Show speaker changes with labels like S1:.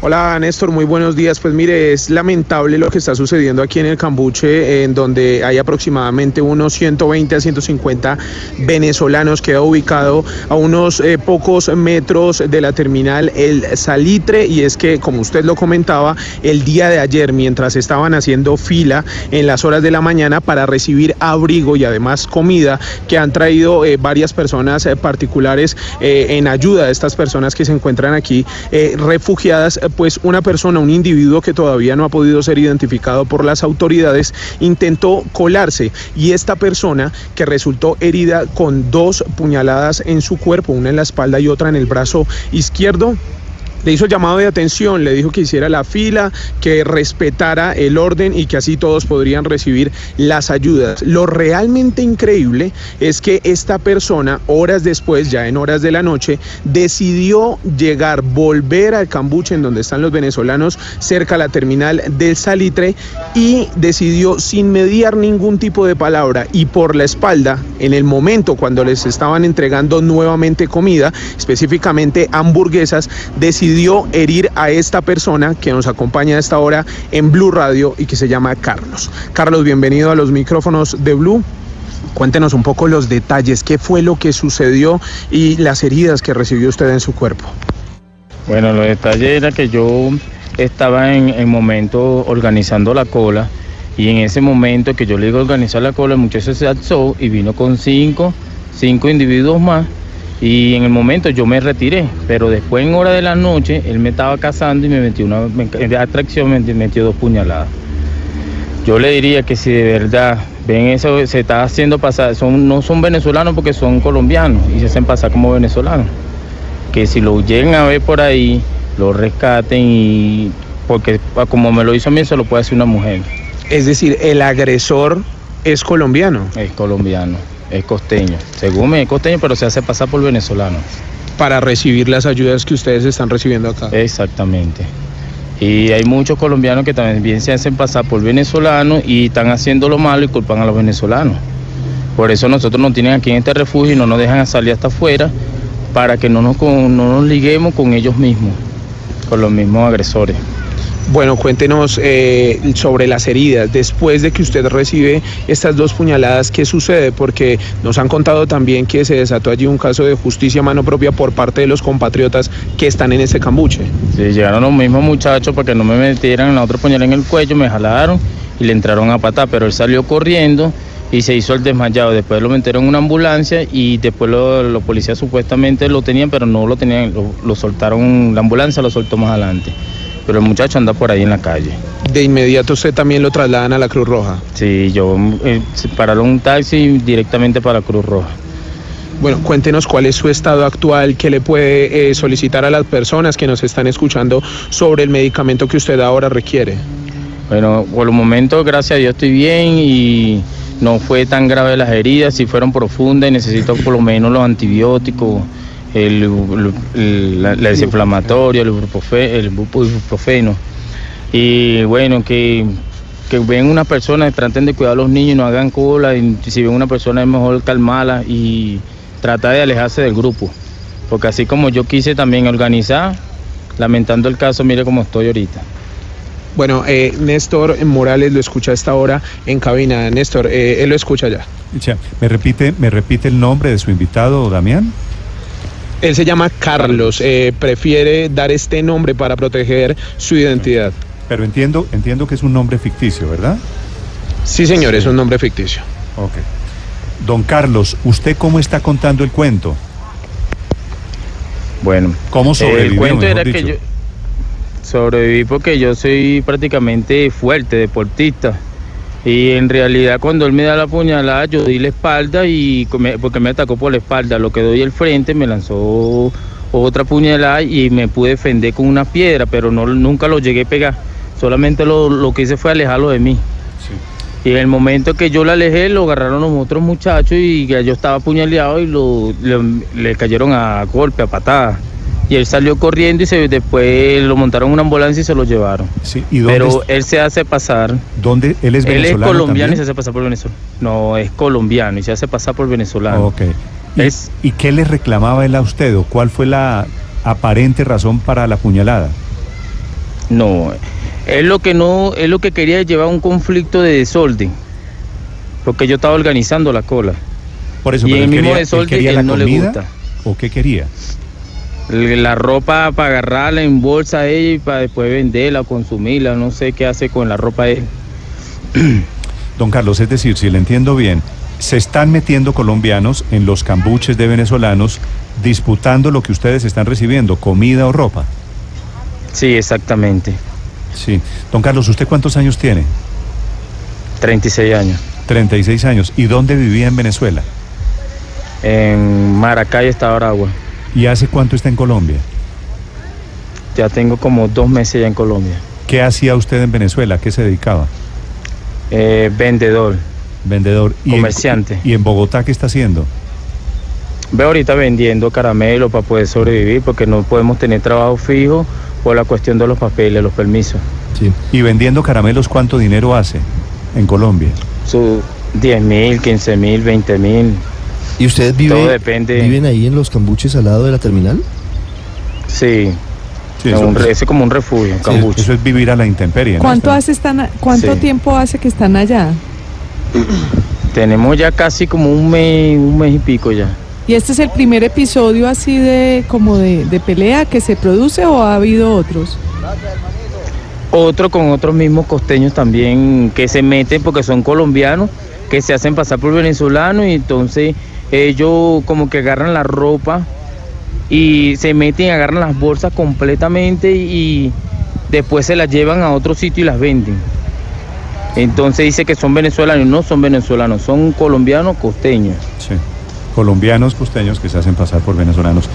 S1: Hola Néstor, muy buenos días. Pues mire, es lamentable lo que está sucediendo aquí en el Cambuche, en donde hay aproximadamente unos 120 a 150 venezolanos. Queda ubicado a unos eh, pocos metros de la terminal El Salitre. Y es que, como usted lo comentaba, el día de ayer, mientras estaban haciendo fila en las horas de la mañana para recibir abrigo y además comida, que han traído eh, varias personas eh, particulares en ayuda de estas personas que se encuentran aquí refugiadas, pues una persona, un individuo que todavía no ha podido ser identificado por las autoridades, intentó colarse y esta persona que resultó herida con dos puñaladas en su cuerpo, una en la espalda y otra en el brazo izquierdo, le hizo llamado de atención, le dijo que hiciera la fila, que respetara el orden y que así todos podrían recibir las ayudas. Lo realmente increíble es que esta persona, horas después, ya en horas de la noche, decidió llegar, volver al cambuche en donde están los venezolanos, cerca a la terminal del Salitre, y decidió sin mediar ningún tipo de palabra y por la espalda, en el momento cuando les estaban entregando nuevamente comida, específicamente hamburguesas, decidió decidió herir a esta persona que nos acompaña a esta hora en Blue Radio y que se llama Carlos. Carlos, bienvenido a los micrófonos de Blue. Cuéntenos un poco los detalles, qué fue lo que sucedió y las heridas que recibió usted en su cuerpo.
S2: Bueno, los detalles era que yo estaba en el momento organizando la cola y en ese momento que yo le digo organizar la cola, el muchacho se alzó y vino con cinco, cinco individuos más y en el momento yo me retiré, pero después en hora de la noche él me estaba cazando y me metió una de atracción, me metió dos puñaladas. Yo le diría que si de verdad ven eso, se está haciendo pasar, son, no son venezolanos porque son colombianos y se hacen pasar como venezolanos. Que si lo lleguen a ver por ahí, lo rescaten y porque como me lo hizo a mí, se lo puede hacer una mujer.
S1: Es decir, el agresor es colombiano.
S2: Es colombiano es costeño. Según me es costeño, pero se hace pasar por venezolano.
S1: Para recibir las ayudas que ustedes están recibiendo acá.
S2: Exactamente. Y hay muchos colombianos que también se hacen pasar por venezolanos y están haciendo lo malo y culpan a los venezolanos. Por eso nosotros nos tienen aquí en este refugio y no nos dejan salir hasta afuera para que no nos, no nos liguemos con ellos mismos, con los mismos agresores.
S1: Bueno, cuéntenos eh, sobre las heridas. Después de que usted recibe estas dos puñaladas, ¿qué sucede? Porque nos han contado también que se desató allí un caso de justicia a mano propia por parte de los compatriotas que están en este cambuche.
S2: Sí, llegaron los mismos muchachos para que no me metieran la otra puñalada en el cuello, me jalaron y le entraron a patar, pero él salió corriendo y se hizo el desmayado. Después lo metieron en una ambulancia y después los lo policías supuestamente lo tenían, pero no lo tenían, lo soltaron, la ambulancia lo soltó más adelante pero el muchacho anda por ahí en la calle.
S1: ¿De inmediato usted también lo trasladan a la Cruz Roja?
S2: Sí, yo eh, pararon un taxi directamente para la Cruz Roja.
S1: Bueno, cuéntenos cuál es su estado actual, qué le puede eh, solicitar a las personas que nos están escuchando sobre el medicamento que usted ahora requiere.
S2: Bueno, por el momento, gracias a Dios, estoy bien y no fue tan grave las heridas, sí fueron profundas y necesito por lo menos los antibióticos el, el, la, la desinflamatoria, el ibuprofeno. Y bueno, que, que ven una persona, traten de cuidar a los niños, no hagan cola, y si ven una persona es mejor calmarla y tratar de alejarse del grupo. Porque así como yo quise también organizar, lamentando el caso, mire cómo estoy ahorita.
S1: Bueno, eh, Néstor Morales lo escucha a esta hora en cabina. Néstor, eh, él lo escucha ya.
S3: ¿Me repite, ¿Me repite el nombre de su invitado, Damián?
S1: Él se llama Carlos, eh, prefiere dar este nombre para proteger su identidad.
S3: Pero entiendo, entiendo que es un nombre ficticio, ¿verdad?
S1: Sí, señor, es un nombre ficticio.
S3: Ok. Don Carlos, ¿usted cómo está contando el cuento?
S2: Bueno,
S3: ¿cómo sobrevivió?
S2: El cuento era dicho? que yo sobreviví porque yo soy prácticamente fuerte, deportista. Y en realidad cuando él me da la puñalada, yo di la espalda y porque me atacó por la espalda, lo que doy el frente me lanzó otra puñalada y me pude defender con una piedra, pero no, nunca lo llegué a pegar. Solamente lo, lo que hice fue alejarlo de mí. Y en el momento que yo lo alejé, lo agarraron los otros muchachos y ya yo estaba apuñaleado y lo, le, le cayeron a golpe, a patadas. Y él salió corriendo y se, después lo montaron en una ambulancia y se lo llevaron.
S3: Sí, ¿y dónde
S2: Pero
S3: es-
S2: él se hace pasar.
S3: ¿Dónde? ¿Él es
S2: Él es
S3: venezolano
S2: colombiano y se hace pasar por venezolano. No, es colombiano y se hace pasar por venezolano.
S3: Ok. ¿Y,
S2: Es-
S3: ¿Y qué le reclamaba él a usted o cuál fue la aparente razón para la puñalada?
S2: No, él lo que no, él lo que quería es llevar un conflicto de desorden. Porque yo estaba organizando la cola.
S3: Por eso,
S2: Y
S3: pero
S2: el
S3: él
S2: mismo
S3: quería, él
S2: desorden él no le gusta.
S3: o qué quería?
S2: La ropa para agarrarla en bolsa a ella y para después venderla o consumirla. No sé qué hace con la ropa él.
S3: Don Carlos, es decir, si le entiendo bien, se están metiendo colombianos en los cambuches de venezolanos disputando lo que ustedes están recibiendo, comida o ropa.
S2: Sí, exactamente.
S3: Sí. Don Carlos, ¿usted cuántos años tiene?
S2: 36 años.
S3: 36 años. ¿Y dónde vivía en Venezuela?
S2: En Maracay está Aragua.
S3: ¿Y hace cuánto está en Colombia?
S2: Ya tengo como dos meses ya en Colombia.
S3: ¿Qué hacía usted en Venezuela? ¿A qué se dedicaba?
S2: Eh, vendedor.
S3: Vendedor. ¿Y en-
S2: Comerciante.
S3: ¿Y en Bogotá qué está haciendo?
S2: Veo ahorita vendiendo caramelo para poder sobrevivir porque no podemos tener trabajo fijo por la cuestión de los papeles, los permisos.
S3: Sí. ¿Y vendiendo caramelos cuánto dinero hace en Colombia?
S2: Su 10 mil, 15 mil, 20 mil.
S4: ¿Y ustedes
S2: Todo
S4: viven,
S2: depende.
S4: viven ahí en los cambuches al lado de la terminal?
S2: Sí,
S3: Sí,
S2: es
S3: eso,
S2: un es como un refugio, un cambuche.
S3: eso es vivir a la intemperie. ¿no?
S5: ¿Cuánto, hace están, ¿cuánto
S2: Sí.
S5: tiempo hace que están allá?
S2: Tenemos ya casi como un mes, un mes y pico ya.
S5: ¿Y este es el primer episodio así de como de, de pelea que se produce o ha habido otros?
S2: Otro con otros mismos costeños también que se meten porque son colombianos, que se hacen pasar por venezolanos y entonces ellos como que agarran la ropa y se meten, agarran las bolsas completamente y después se las llevan a otro sitio y las venden. Entonces dice que son venezolanos, no son venezolanos, son colombianos costeños.
S3: Sí. Colombianos costeños que se hacen pasar por venezolanos.